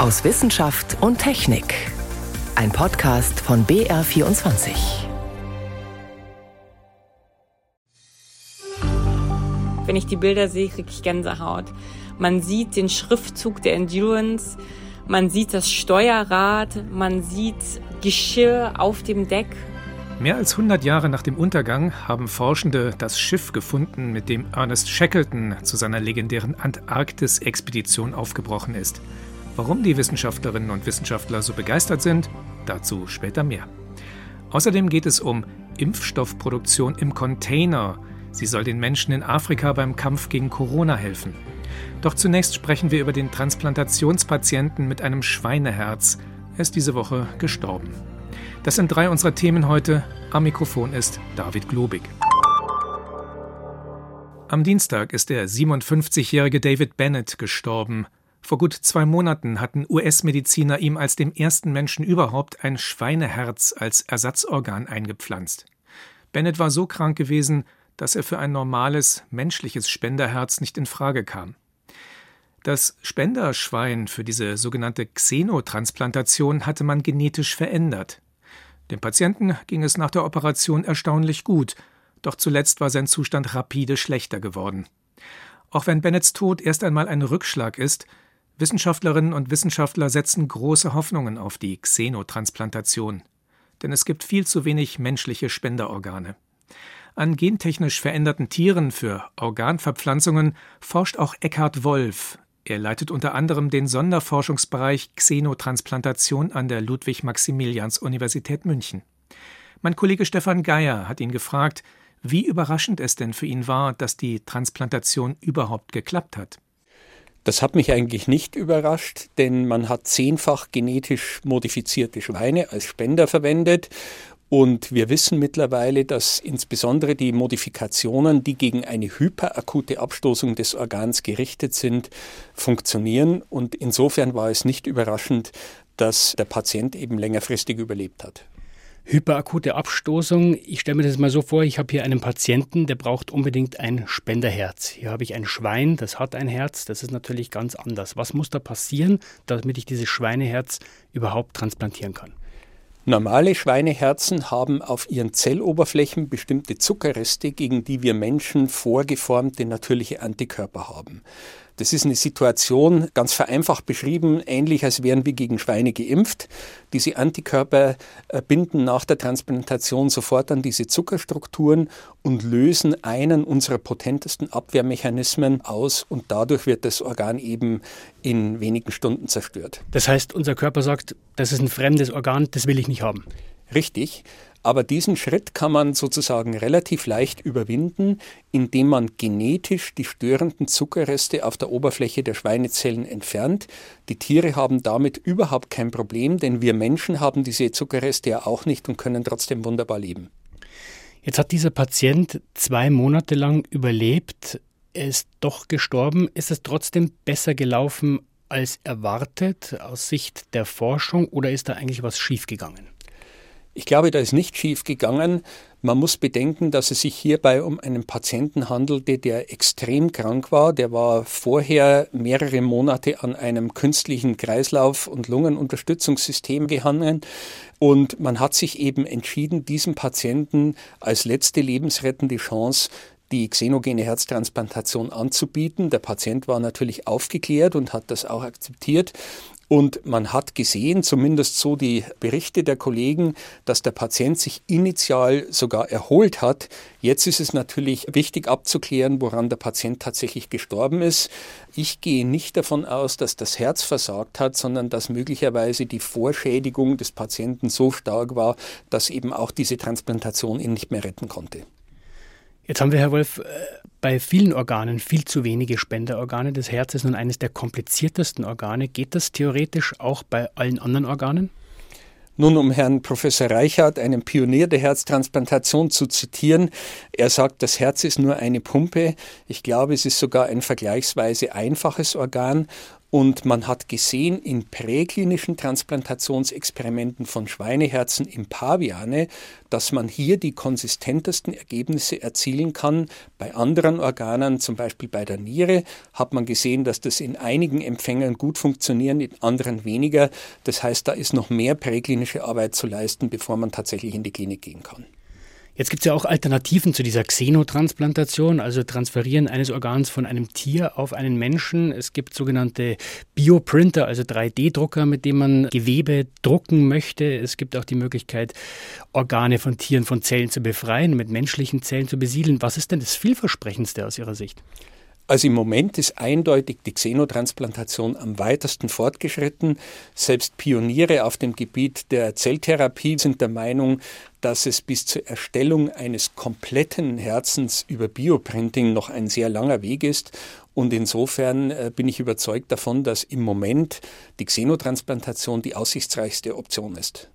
aus Wissenschaft und Technik. Ein Podcast von BR24. Wenn ich die Bilder sehe, kriege ich Gänsehaut. Man sieht den Schriftzug der Endurance, man sieht das Steuerrad, man sieht Geschirr auf dem Deck. Mehr als 100 Jahre nach dem Untergang haben Forschende das Schiff gefunden, mit dem Ernest Shackleton zu seiner legendären Antarktis-Expedition aufgebrochen ist. Warum die Wissenschaftlerinnen und Wissenschaftler so begeistert sind, dazu später mehr. Außerdem geht es um Impfstoffproduktion im Container. Sie soll den Menschen in Afrika beim Kampf gegen Corona helfen. Doch zunächst sprechen wir über den Transplantationspatienten mit einem Schweineherz. Er ist diese Woche gestorben. Das sind drei unserer Themen heute. Am Mikrofon ist David Globig. Am Dienstag ist der 57-jährige David Bennett gestorben. Vor gut zwei Monaten hatten US-Mediziner ihm als dem ersten Menschen überhaupt ein Schweineherz als Ersatzorgan eingepflanzt. Bennett war so krank gewesen, dass er für ein normales, menschliches Spenderherz nicht in Frage kam. Das Spenderschwein für diese sogenannte Xenotransplantation hatte man genetisch verändert. Dem Patienten ging es nach der Operation erstaunlich gut, doch zuletzt war sein Zustand rapide schlechter geworden. Auch wenn Bennets Tod erst einmal ein Rückschlag ist, Wissenschaftlerinnen und Wissenschaftler setzen große Hoffnungen auf die Xenotransplantation. Denn es gibt viel zu wenig menschliche Spenderorgane. An gentechnisch veränderten Tieren für Organverpflanzungen forscht auch Eckhard Wolf, er leitet unter anderem den Sonderforschungsbereich Xenotransplantation an der Ludwig-Maximilians-Universität München. Mein Kollege Stefan Geier hat ihn gefragt, wie überraschend es denn für ihn war, dass die Transplantation überhaupt geklappt hat. Das hat mich eigentlich nicht überrascht, denn man hat zehnfach genetisch modifizierte Schweine als Spender verwendet und wir wissen mittlerweile, dass insbesondere die Modifikationen, die gegen eine hyperakute Abstoßung des Organs gerichtet sind, funktionieren. Und insofern war es nicht überraschend, dass der Patient eben längerfristig überlebt hat. Hyperakute Abstoßung. Ich stelle mir das mal so vor, ich habe hier einen Patienten, der braucht unbedingt ein Spenderherz. Hier habe ich ein Schwein, das hat ein Herz, das ist natürlich ganz anders. Was muss da passieren, damit ich dieses Schweineherz überhaupt transplantieren kann? Normale Schweineherzen haben auf ihren Zelloberflächen bestimmte Zuckerreste, gegen die wir Menschen vorgeformte natürliche Antikörper haben. Das ist eine Situation, ganz vereinfacht beschrieben, ähnlich als wären wir gegen Schweine geimpft. Diese Antikörper äh, binden nach der Transplantation sofort an diese Zuckerstrukturen und lösen einen unserer potentesten Abwehrmechanismen aus und dadurch wird das Organ eben in wenigen Stunden zerstört. Das heißt, unser Körper sagt, das ist ein fremdes Organ, das will ich nicht haben. Richtig. Aber diesen Schritt kann man sozusagen relativ leicht überwinden, indem man genetisch die störenden Zuckerreste auf der Oberfläche der Schweinezellen entfernt. Die Tiere haben damit überhaupt kein Problem, denn wir Menschen haben diese Zuckerreste ja auch nicht und können trotzdem wunderbar leben. Jetzt hat dieser Patient zwei Monate lang überlebt. Er ist doch gestorben. Ist es trotzdem besser gelaufen als erwartet aus Sicht der Forschung oder ist da eigentlich was schiefgegangen? Ich glaube, da ist nicht schief gegangen. Man muss bedenken, dass es sich hierbei um einen Patienten handelte, der extrem krank war. Der war vorher mehrere Monate an einem künstlichen Kreislauf- und Lungenunterstützungssystem gehangen. Und man hat sich eben entschieden, diesem Patienten als letzte lebensrettende Chance die xenogene Herztransplantation anzubieten. Der Patient war natürlich aufgeklärt und hat das auch akzeptiert. Und man hat gesehen, zumindest so die Berichte der Kollegen, dass der Patient sich initial sogar erholt hat. Jetzt ist es natürlich wichtig abzuklären, woran der Patient tatsächlich gestorben ist. Ich gehe nicht davon aus, dass das Herz versagt hat, sondern dass möglicherweise die Vorschädigung des Patienten so stark war, dass eben auch diese Transplantation ihn nicht mehr retten konnte. Jetzt haben wir, Herr Wolf, äh, bei vielen Organen viel zu wenige Spenderorgane. Das Herz ist nun eines der kompliziertesten Organe. Geht das theoretisch auch bei allen anderen Organen? Nun, um Herrn Professor Reichert, einen Pionier der Herztransplantation, zu zitieren, er sagt, das Herz ist nur eine Pumpe. Ich glaube, es ist sogar ein vergleichsweise einfaches Organ Und man hat gesehen in präklinischen Transplantationsexperimenten von Schweineherzen im Paviane, dass man hier die konsistentesten Ergebnisse erzielen kann. Bei anderen Organen, zum Beispiel bei der Niere, hat man gesehen, dass das in einigen Empfängern gut funktioniert, in anderen weniger. Das heißt, da ist noch mehr präklinische Arbeit zu leisten, bevor man tatsächlich in die Klinik gehen kann. Jetzt gibt es ja auch Alternativen zu dieser Xenotransplantation, also Transferieren eines Organs von einem Tier auf einen Menschen. Es gibt sogenannte Bioprinter, also 3D-Drucker, mit denen man Gewebe drucken möchte. Es gibt auch die Möglichkeit, Organe von Tieren von Zellen zu befreien, mit menschlichen Zellen zu besiedeln. Was ist denn das vielversprechendste aus Ihrer Sicht? Also im Moment ist eindeutig die Xenotransplantation am weitesten fortgeschritten. Selbst Pioniere auf dem Gebiet der Zelltherapie sind der Meinung, dass es bis zur Erstellung eines kompletten Herzens über Bioprinting noch ein sehr langer Weg ist. Und insofern äh, bin ich überzeugt davon, dass im Moment die Xenotransplantation die aussichtsreichste Option ist.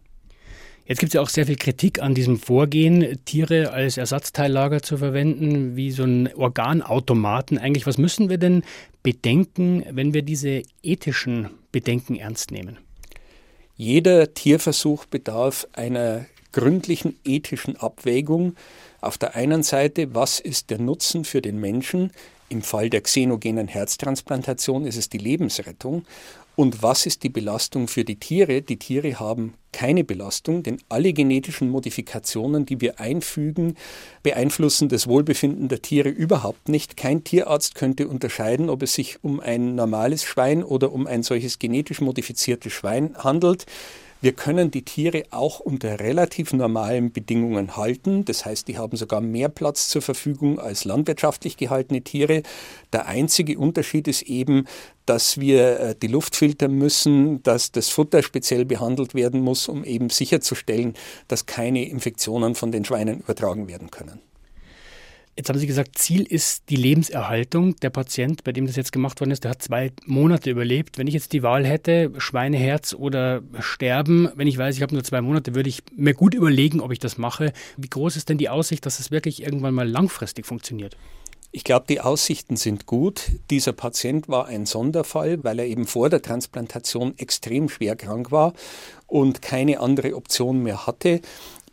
Jetzt gibt es ja auch sehr viel Kritik an diesem Vorgehen, Tiere als Ersatzteillager zu verwenden, wie so ein Organautomaten. Eigentlich, was müssen wir denn bedenken, wenn wir diese ethischen Bedenken ernst nehmen? Jeder Tierversuch bedarf einer gründlichen ethischen Abwägung. Auf der einen Seite, was ist der Nutzen für den Menschen? Im Fall der xenogenen Herztransplantation ist es die Lebensrettung. Und was ist die Belastung für die Tiere? Die Tiere haben keine Belastung, denn alle genetischen Modifikationen, die wir einfügen, beeinflussen das Wohlbefinden der Tiere überhaupt nicht. Kein Tierarzt könnte unterscheiden, ob es sich um ein normales Schwein oder um ein solches genetisch modifiziertes Schwein handelt. Wir können die Tiere auch unter relativ normalen Bedingungen halten. Das heißt, die haben sogar mehr Platz zur Verfügung als landwirtschaftlich gehaltene Tiere. Der einzige Unterschied ist eben, dass wir äh, die Luft filtern müssen, dass das Futter speziell behandelt werden muss, um eben sicherzustellen, dass keine Infektionen von den Schweinen übertragen werden können. Jetzt haben Sie gesagt, Ziel ist die Lebenserhaltung. Der Patient, bei dem das jetzt gemacht worden ist, der hat zwei Monate überlebt. Wenn ich jetzt die Wahl hätte, Schweineherz oder sterben, wenn ich weiß, ich habe nur zwei Monate, würde ich mir gut überlegen, ob ich das mache. Wie groß ist denn die Aussicht, dass es wirklich irgendwann mal langfristig funktioniert? Ich glaube, die Aussichten sind gut. Dieser Patient war ein Sonderfall, weil er eben vor der Transplantation extrem schwer krank war und keine andere Option mehr hatte.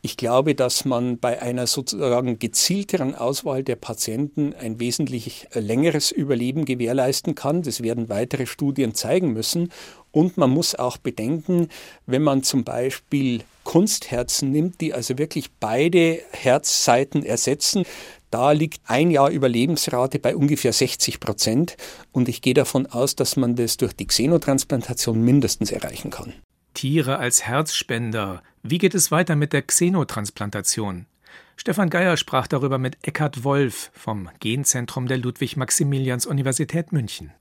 Ich glaube, dass man bei einer sozusagen gezielteren Auswahl der Patienten ein wesentlich äh, längeres Überleben gewährleisten kann. Das werden weitere Studien zeigen müssen. Und man muss auch bedenken, wenn man zum Beispiel Kunstherzen nimmt, die also wirklich beide Herzseiten ersetzen, da liegt ein Jahr Überlebensrate bei ungefähr 60 Prozent. Und ich gehe davon aus, dass man das durch die Xenotransplantation mindestens erreichen kann. Tiere als Herzspender. Wie geht es weiter mit der Xenotransplantation? Stefan Geier sprach darüber mit Eckhard Wolf vom Genzentrum der Ludwig-Maximilians-Universität München.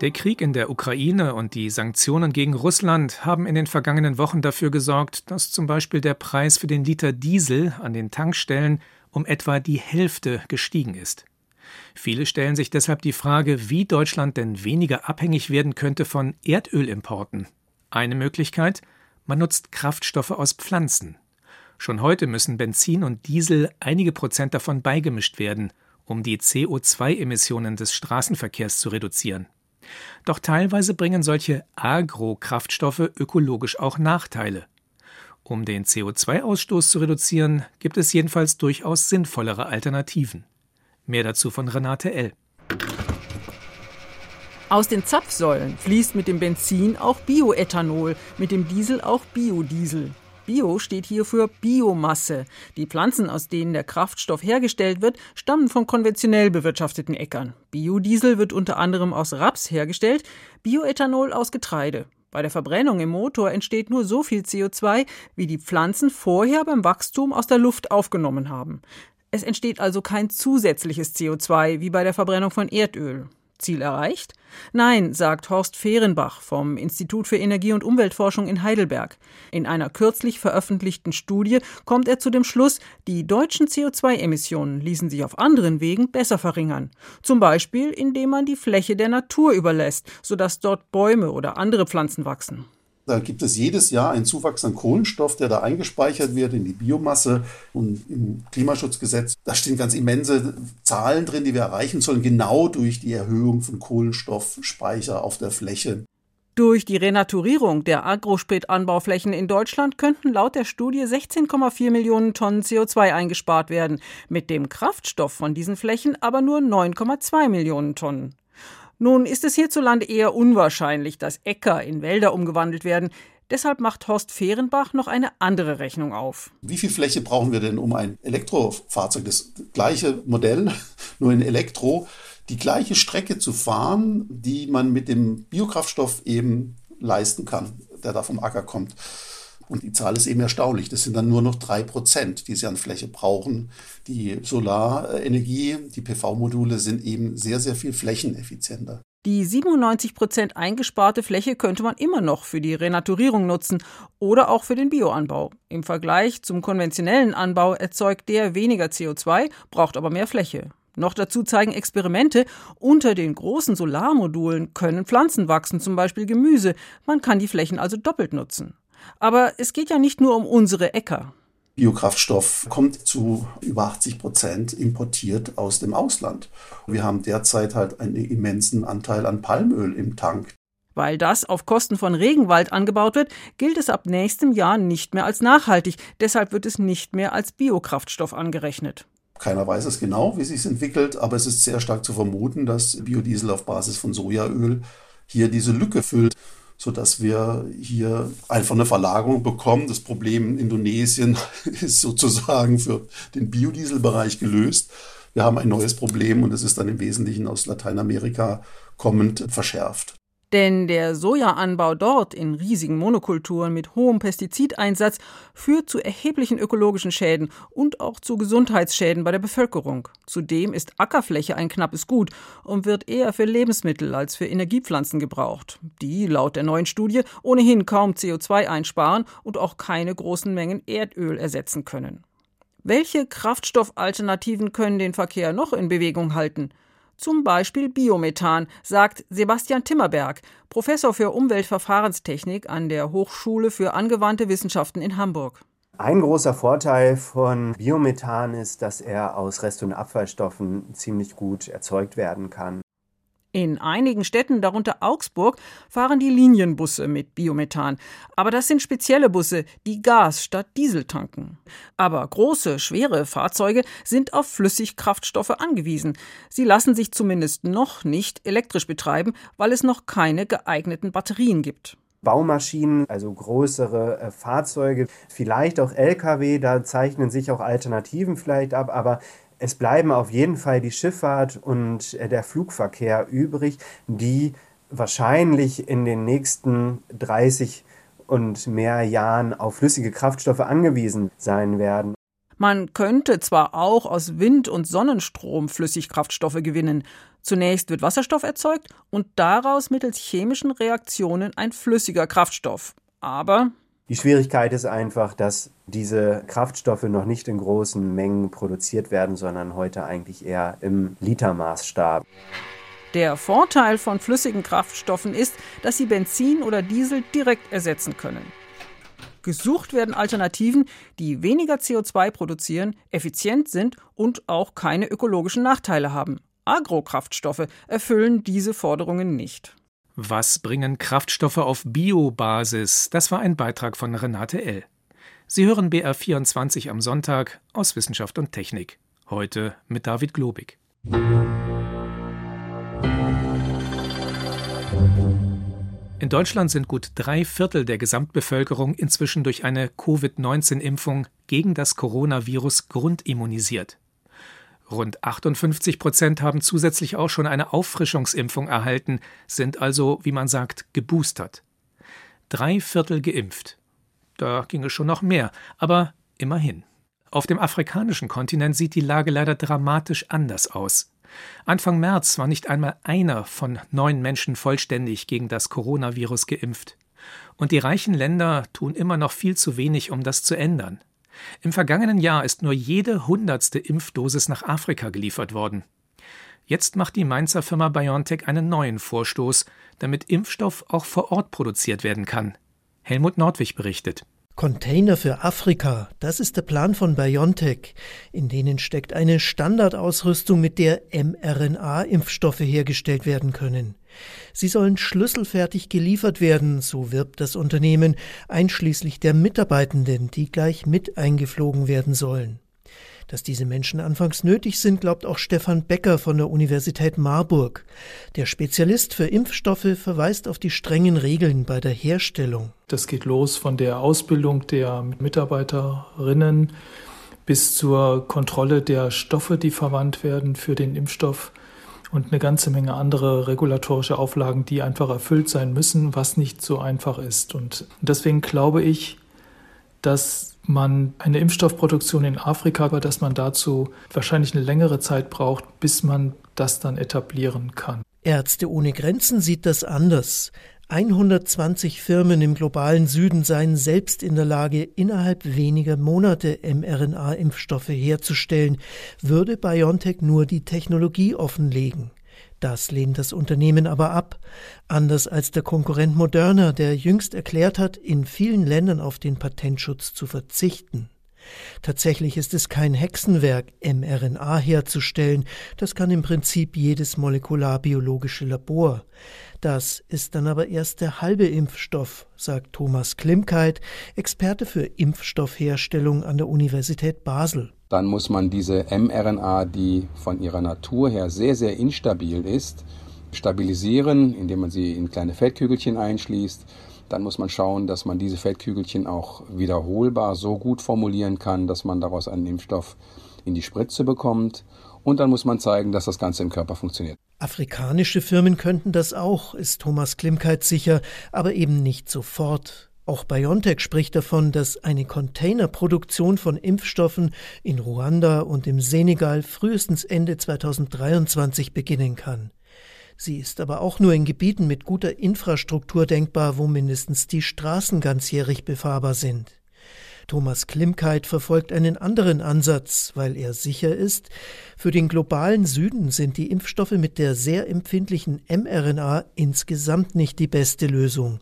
Der Krieg in der Ukraine und die Sanktionen gegen Russland haben in den vergangenen Wochen dafür gesorgt, dass zum Beispiel der Preis für den Liter Diesel an den Tankstellen um etwa die Hälfte gestiegen ist. Viele stellen sich deshalb die Frage, wie Deutschland denn weniger abhängig werden könnte von Erdölimporten. Eine Möglichkeit, man nutzt Kraftstoffe aus Pflanzen. Schon heute müssen Benzin und Diesel einige Prozent davon beigemischt werden, um die CO2-Emissionen des Straßenverkehrs zu reduzieren. Doch teilweise bringen solche Agro-Kraftstoffe ökologisch auch Nachteile. Um den CO2-Ausstoß zu reduzieren, gibt es jedenfalls durchaus sinnvollere Alternativen. Mehr dazu von Renate L. Aus den Zapfsäulen fließt mit dem Benzin auch Bioethanol, mit dem Diesel auch Biodiesel. Bio steht hier für Biomasse. Die Pflanzen, aus denen der Kraftstoff hergestellt wird, stammen von konventionell bewirtschafteten Äckern. Biodiesel wird unter anderem aus Raps hergestellt, Bioethanol aus Getreide. Bei der Verbrennung im Motor entsteht nur so viel CO2, wie die Pflanzen vorher beim Wachstum aus der Luft aufgenommen haben. Es entsteht also kein zusätzliches CO2 wie bei der Verbrennung von Erdöl. Ziel erreicht? Nein, sagt Horst Fehrenbach vom Institut für Energie- und Umweltforschung in Heidelberg. In einer kürzlich veröffentlichten Studie kommt er zu dem Schluss, die deutschen CO2-Emissionen ließen sich auf anderen Wegen besser verringern. Zum Beispiel, indem man die Fläche der Natur überlässt, sodass dort Bäume oder andere Pflanzen wachsen. Da gibt es jedes Jahr einen Zuwachs an Kohlenstoff, der da eingespeichert wird in die Biomasse und im Klimaschutzgesetz. Da stehen ganz immense Zahlen drin, die wir erreichen sollen, genau durch die Erhöhung von Kohlenstoffspeicher auf der Fläche. Durch die Renaturierung der Agrospritanbauflächen in Deutschland könnten laut der Studie 16,4 Millionen Tonnen CO2 eingespart werden, mit dem Kraftstoff von diesen Flächen aber nur 9,2 Millionen Tonnen. Nun ist es hierzulande eher unwahrscheinlich, dass Äcker in Wälder umgewandelt werden. Deshalb macht Horst Fehrenbach noch eine andere Rechnung auf. Wie viel Fläche brauchen wir denn, um ein Elektrofahrzeug, das gleiche Modell, nur in Elektro, die gleiche Strecke zu fahren, die man mit dem Biokraftstoff eben leisten kann, der da vom Acker kommt. Und die Zahl ist eben erstaunlich. Das sind dann nur noch drei Prozent, die sie an Fläche brauchen. Die Solarenergie, die PV-Module sind eben sehr, sehr viel flächeneffizienter. Die 97 Prozent eingesparte Fläche könnte man immer noch für die Renaturierung nutzen oder auch für den Bioanbau. Im Vergleich zum konventionellen Anbau erzeugt der weniger CO2, braucht aber mehr Fläche. Noch dazu zeigen Experimente, unter den großen Solarmodulen können Pflanzen wachsen, zum Beispiel Gemüse. Man kann die Flächen also doppelt nutzen. Aber es geht ja nicht nur um unsere Äcker. Biokraftstoff kommt zu über 80 Prozent importiert aus dem Ausland. Wir haben derzeit halt einen immensen Anteil an Palmöl im Tank. Weil das auf Kosten von Regenwald angebaut wird, gilt es ab nächstem Jahr nicht mehr als nachhaltig. Deshalb wird es nicht mehr als Biokraftstoff angerechnet. Keiner weiß es genau, wie es sich entwickelt, aber es ist sehr stark zu vermuten, dass Biodiesel auf Basis von Sojaöl hier diese Lücke füllt, sodass wir hier einfach eine Verlagerung bekommen. Das Problem in Indonesien ist sozusagen für den Biodieselbereich gelöst. Wir haben ein neues Problem und es ist dann im Wesentlichen aus Lateinamerika kommend verschärft. Denn der Sojaanbau dort in riesigen Monokulturen mit hohem Pestizideinsatz führt zu erheblichen ökologischen Schäden und auch zu Gesundheitsschäden bei der Bevölkerung. Zudem ist Ackerfläche ein knappes Gut und wird eher für Lebensmittel als für Energiepflanzen gebraucht, die laut der neuen Studie ohnehin kaum CO2 einsparen und auch keine großen Mengen Erdöl ersetzen können. Welche Kraftstoffalternativen können den Verkehr noch in Bewegung halten? Zum Beispiel Biomethan, sagt Sebastian Timmerberg, Professor für Umweltverfahrenstechnik an der Hochschule für angewandte Wissenschaften in Hamburg. Ein großer Vorteil von Biomethan ist, dass er aus Rest- und Abfallstoffen ziemlich gut erzeugt werden kann. In einigen Städten, darunter Augsburg, fahren die Linienbusse mit Biomethan. Aber das sind spezielle Busse, die Gas statt Diesel tanken. Aber große, schwere Fahrzeuge sind auf Flüssigkraftstoffe angewiesen. Sie lassen sich zumindest noch nicht elektrisch betreiben, weil es noch keine geeigneten Batterien gibt. Baumaschinen, also größere äh, Fahrzeuge, vielleicht auch Lkw, da zeichnen sich auch Alternativen vielleicht ab, aber es bleiben auf jeden Fall die Schifffahrt und äh, der Flugverkehr übrig, die wahrscheinlich in den nächsten 30 und mehr Jahren auf flüssige Kraftstoffe angewiesen sein werden. Man könnte zwar auch aus Wind- und Sonnenstrom Flüssigkraftstoffe gewinnen. Zunächst wird Wasserstoff erzeugt und daraus mittels chemischen Reaktionen ein flüssiger Kraftstoff. Aber die Schwierigkeit ist einfach, dass diese Kraftstoffe noch nicht in großen Mengen produziert werden, sondern heute eigentlich eher im Litermaßstab. Der Vorteil von flüssigen Kraftstoffen ist, dass sie Benzin oder Diesel direkt ersetzen können. Gesucht werden Alternativen, die weniger CO2 produzieren, effizient sind und auch keine ökologischen Nachteile haben. Agrokraftstoffe erfüllen diese Forderungen nicht. Was bringen Kraftstoffe auf Biobasis? Das war ein Beitrag von Renate L. Sie hören BR24 am Sonntag aus Wissenschaft und Technik. Heute mit David Globig. In Deutschland sind gut drei Viertel der Gesamtbevölkerung inzwischen durch eine Covid-19-Impfung gegen das Coronavirus grundimmunisiert. Rund 58 Prozent haben zusätzlich auch schon eine Auffrischungsimpfung erhalten, sind also, wie man sagt, geboostert. Drei Viertel geimpft. Da ginge schon noch mehr, aber immerhin. Auf dem afrikanischen Kontinent sieht die Lage leider dramatisch anders aus. Anfang März war nicht einmal einer von neun Menschen vollständig gegen das Coronavirus geimpft. Und die reichen Länder tun immer noch viel zu wenig, um das zu ändern. Im vergangenen Jahr ist nur jede hundertste Impfdosis nach Afrika geliefert worden. Jetzt macht die Mainzer Firma BioNTech einen neuen Vorstoß, damit Impfstoff auch vor Ort produziert werden kann. Helmut Nordwig berichtet. Container für Afrika, das ist der Plan von BioNTech. In denen steckt eine Standardausrüstung, mit der mRNA-Impfstoffe hergestellt werden können. Sie sollen schlüsselfertig geliefert werden, so wirbt das Unternehmen, einschließlich der Mitarbeitenden, die gleich mit eingeflogen werden sollen. Dass diese Menschen anfangs nötig sind, glaubt auch Stefan Becker von der Universität Marburg. Der Spezialist für Impfstoffe verweist auf die strengen Regeln bei der Herstellung. Das geht los von der Ausbildung der Mitarbeiterinnen bis zur Kontrolle der Stoffe, die verwandt werden für den Impfstoff und eine ganze Menge andere regulatorische Auflagen, die einfach erfüllt sein müssen, was nicht so einfach ist. Und deswegen glaube ich, dass man eine Impfstoffproduktion in Afrika, aber dass man dazu wahrscheinlich eine längere Zeit braucht, bis man das dann etablieren kann. Ärzte ohne Grenzen sieht das anders. 120 Firmen im globalen Süden seien selbst in der Lage, innerhalb weniger Monate mRNA-Impfstoffe herzustellen, würde BioNTech nur die Technologie offenlegen. Das lehnt das Unternehmen aber ab, anders als der Konkurrent Moderna, der jüngst erklärt hat, in vielen Ländern auf den Patentschutz zu verzichten. Tatsächlich ist es kein Hexenwerk, mRNA herzustellen, das kann im Prinzip jedes molekularbiologische Labor. Das ist dann aber erst der halbe Impfstoff, sagt Thomas Klimkeit, Experte für Impfstoffherstellung an der Universität Basel. Dann muss man diese mRNA, die von ihrer Natur her sehr, sehr instabil ist, stabilisieren, indem man sie in kleine Feldkügelchen einschließt. Dann muss man schauen, dass man diese Feldkügelchen auch wiederholbar so gut formulieren kann, dass man daraus einen Impfstoff in die Spritze bekommt. Und dann muss man zeigen, dass das Ganze im Körper funktioniert. Afrikanische Firmen könnten das auch, ist Thomas Klimkeit sicher, aber eben nicht sofort. Auch BioNTech spricht davon, dass eine Containerproduktion von Impfstoffen in Ruanda und im Senegal frühestens Ende 2023 beginnen kann. Sie ist aber auch nur in Gebieten mit guter Infrastruktur denkbar, wo mindestens die Straßen ganzjährig befahrbar sind. Thomas Klimkeit verfolgt einen anderen Ansatz, weil er sicher ist, für den globalen Süden sind die Impfstoffe mit der sehr empfindlichen mRNA insgesamt nicht die beste Lösung,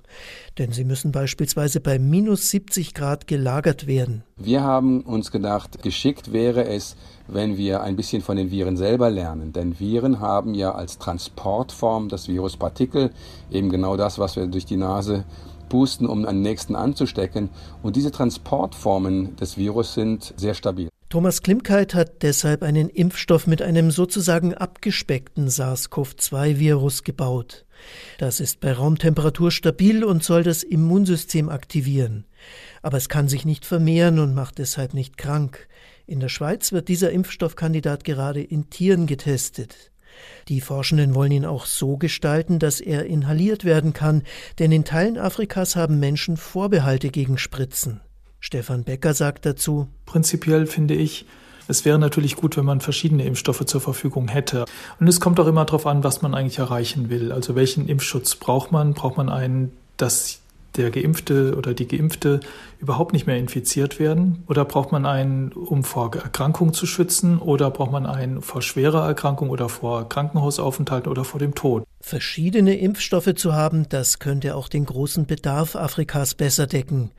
denn sie müssen beispielsweise bei minus 70 Grad gelagert werden. Wir haben uns gedacht, geschickt wäre es, wenn wir ein bisschen von den Viren selber lernen, denn Viren haben ja als Transportform das Viruspartikel, eben genau das, was wir durch die Nase pusten, um einen nächsten anzustecken. Und diese Transportformen des Virus sind sehr stabil. Thomas Klimkeit hat deshalb einen Impfstoff mit einem sozusagen abgespeckten SARS-CoV-2-Virus gebaut. Das ist bei Raumtemperatur stabil und soll das Immunsystem aktivieren. Aber es kann sich nicht vermehren und macht deshalb nicht krank. In der Schweiz wird dieser Impfstoffkandidat gerade in Tieren getestet. Die Forschenden wollen ihn auch so gestalten, dass er inhaliert werden kann, denn in Teilen Afrikas haben Menschen Vorbehalte gegen Spritzen. Stefan Becker sagt dazu Prinzipiell finde ich, es wäre natürlich gut, wenn man verschiedene Impfstoffe zur Verfügung hätte. Und es kommt auch immer darauf an, was man eigentlich erreichen will. Also welchen Impfschutz braucht man? Braucht man einen, dass der Geimpfte oder die Geimpfte überhaupt nicht mehr infiziert werden? Oder braucht man einen, um vor Erkrankung zu schützen? Oder braucht man einen vor schwerer Erkrankung oder vor Krankenhausaufenthalten oder vor dem Tod? Verschiedene Impfstoffe zu haben, das könnte auch den großen Bedarf Afrikas besser decken.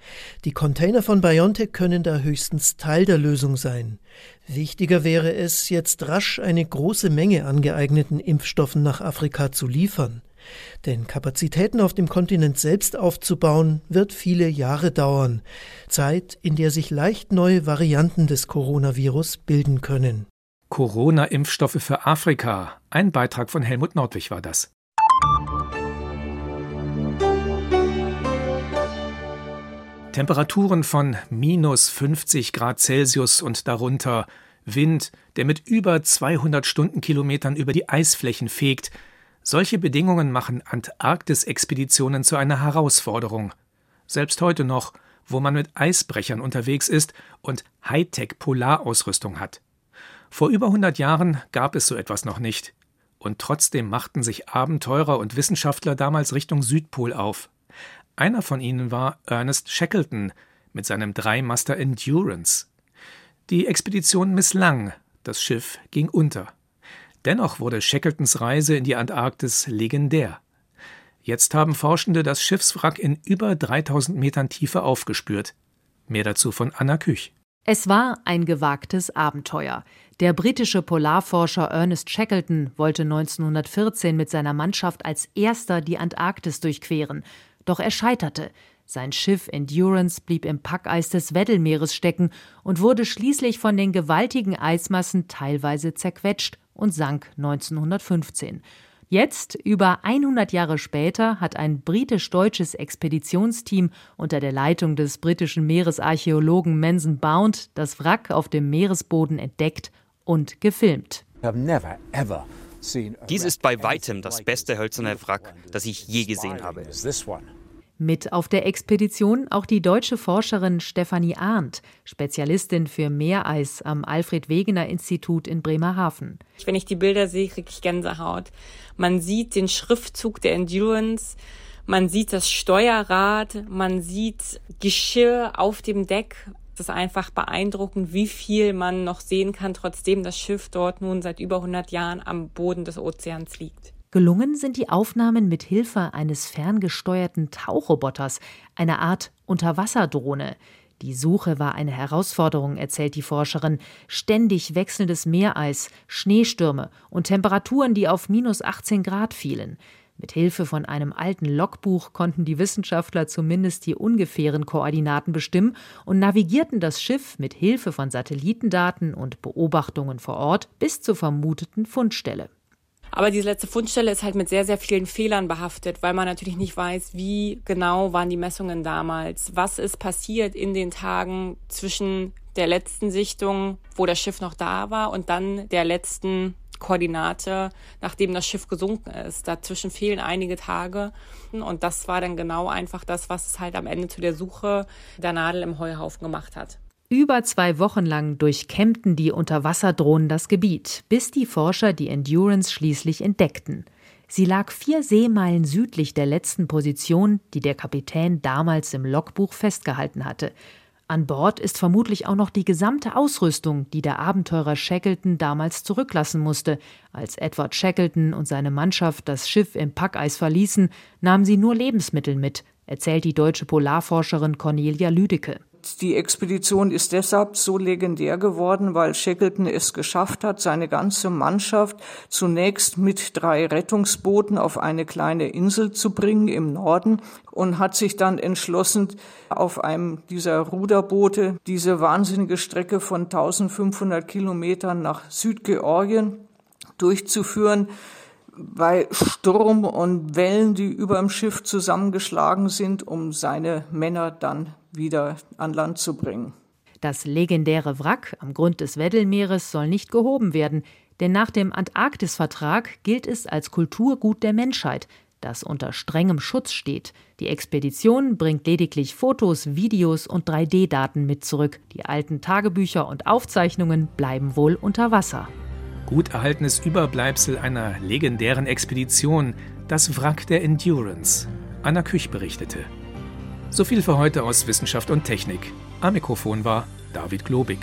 Die Container von BioNTech können da höchstens Teil der Lösung sein. Wichtiger wäre es, jetzt rasch eine große Menge an geeigneten Impfstoffen nach Afrika zu liefern. Denn Kapazitäten auf dem Kontinent selbst aufzubauen, wird viele Jahre dauern. Zeit, in der sich leicht neue Varianten des Coronavirus bilden können. Corona-Impfstoffe für Afrika. Ein Beitrag von Helmut Nordwig war das. Temperaturen von minus 50 Grad Celsius und darunter, Wind, der mit über 200 Stundenkilometern über die Eisflächen fegt, solche Bedingungen machen Antarktis-Expeditionen zu einer Herausforderung. Selbst heute noch, wo man mit Eisbrechern unterwegs ist und Hightech-Polarausrüstung hat. Vor über 100 Jahren gab es so etwas noch nicht. Und trotzdem machten sich Abenteurer und Wissenschaftler damals Richtung Südpol auf. Einer von ihnen war Ernest Shackleton mit seinem Dreimaster Endurance. Die Expedition misslang, das Schiff ging unter. Dennoch wurde Shackletons Reise in die Antarktis legendär. Jetzt haben Forschende das Schiffswrack in über 3000 Metern Tiefe aufgespürt. Mehr dazu von Anna Küch. Es war ein gewagtes Abenteuer. Der britische Polarforscher Ernest Shackleton wollte 1914 mit seiner Mannschaft als erster die Antarktis durchqueren. Doch er scheiterte. Sein Schiff Endurance blieb im Packeis des Weddellmeeres stecken und wurde schließlich von den gewaltigen Eismassen teilweise zerquetscht und sank 1915. Jetzt, über 100 Jahre später, hat ein britisch-deutsches Expeditionsteam unter der Leitung des britischen Meeresarchäologen Manson Bound das Wrack auf dem Meeresboden entdeckt und gefilmt. Dies ist bei weitem das beste hölzerne Wrack, das ich je gesehen habe. Mit auf der Expedition auch die deutsche Forscherin Stefanie Arndt, Spezialistin für Meereis am Alfred Wegener Institut in Bremerhaven. Wenn ich die Bilder sehe, kriege ich Gänsehaut. Man sieht den Schriftzug der Endurance, man sieht das Steuerrad, man sieht Geschirr auf dem Deck. Es ist einfach beeindruckend, wie viel man noch sehen kann, trotzdem das Schiff dort nun seit über 100 Jahren am Boden des Ozeans liegt. Gelungen sind die Aufnahmen mit Hilfe eines ferngesteuerten Tauchroboters, einer Art Unterwasserdrohne. Die Suche war eine Herausforderung, erzählt die Forscherin. Ständig wechselndes Meereis, Schneestürme und Temperaturen, die auf minus 18 Grad fielen. Mit Hilfe von einem alten Logbuch konnten die Wissenschaftler zumindest die ungefähren Koordinaten bestimmen und navigierten das Schiff mit Hilfe von Satellitendaten und Beobachtungen vor Ort bis zur vermuteten Fundstelle. Aber diese letzte Fundstelle ist halt mit sehr, sehr vielen Fehlern behaftet, weil man natürlich nicht weiß, wie genau waren die Messungen damals. Was ist passiert in den Tagen zwischen der letzten Sichtung, wo das Schiff noch da war, und dann der letzten Koordinate, nachdem das Schiff gesunken ist. Dazwischen fehlen einige Tage. Und das war dann genau einfach das, was es halt am Ende zu der Suche der Nadel im Heuhaufen gemacht hat. Über zwei Wochen lang durchkämmten die Unterwasserdrohnen das Gebiet, bis die Forscher die Endurance schließlich entdeckten. Sie lag vier Seemeilen südlich der letzten Position, die der Kapitän damals im Logbuch festgehalten hatte. An Bord ist vermutlich auch noch die gesamte Ausrüstung, die der Abenteurer Shackleton damals zurücklassen musste. Als Edward Shackleton und seine Mannschaft das Schiff im Packeis verließen, nahmen sie nur Lebensmittel mit, erzählt die deutsche Polarforscherin Cornelia Lüdecke die Expedition ist deshalb so legendär geworden, weil Shackleton es geschafft hat, seine ganze Mannschaft zunächst mit drei Rettungsbooten auf eine kleine Insel zu bringen im Norden und hat sich dann entschlossen, auf einem dieser Ruderboote diese wahnsinnige Strecke von 1500 Kilometern nach Südgeorgien durchzuführen bei Sturm und Wellen, die über dem Schiff zusammengeschlagen sind, um seine Männer dann wieder an Land zu bringen. Das legendäre Wrack am Grund des Weddellmeeres soll nicht gehoben werden, denn nach dem Antarktisvertrag gilt es als Kulturgut der Menschheit, das unter strengem Schutz steht. Die Expedition bringt lediglich Fotos, Videos und 3D-Daten mit zurück. Die alten Tagebücher und Aufzeichnungen bleiben wohl unter Wasser. Gut erhaltenes Überbleibsel einer legendären Expedition, das Wrack der Endurance. Anna Küch berichtete. So viel für heute aus Wissenschaft und Technik. Am Mikrofon war David Globig.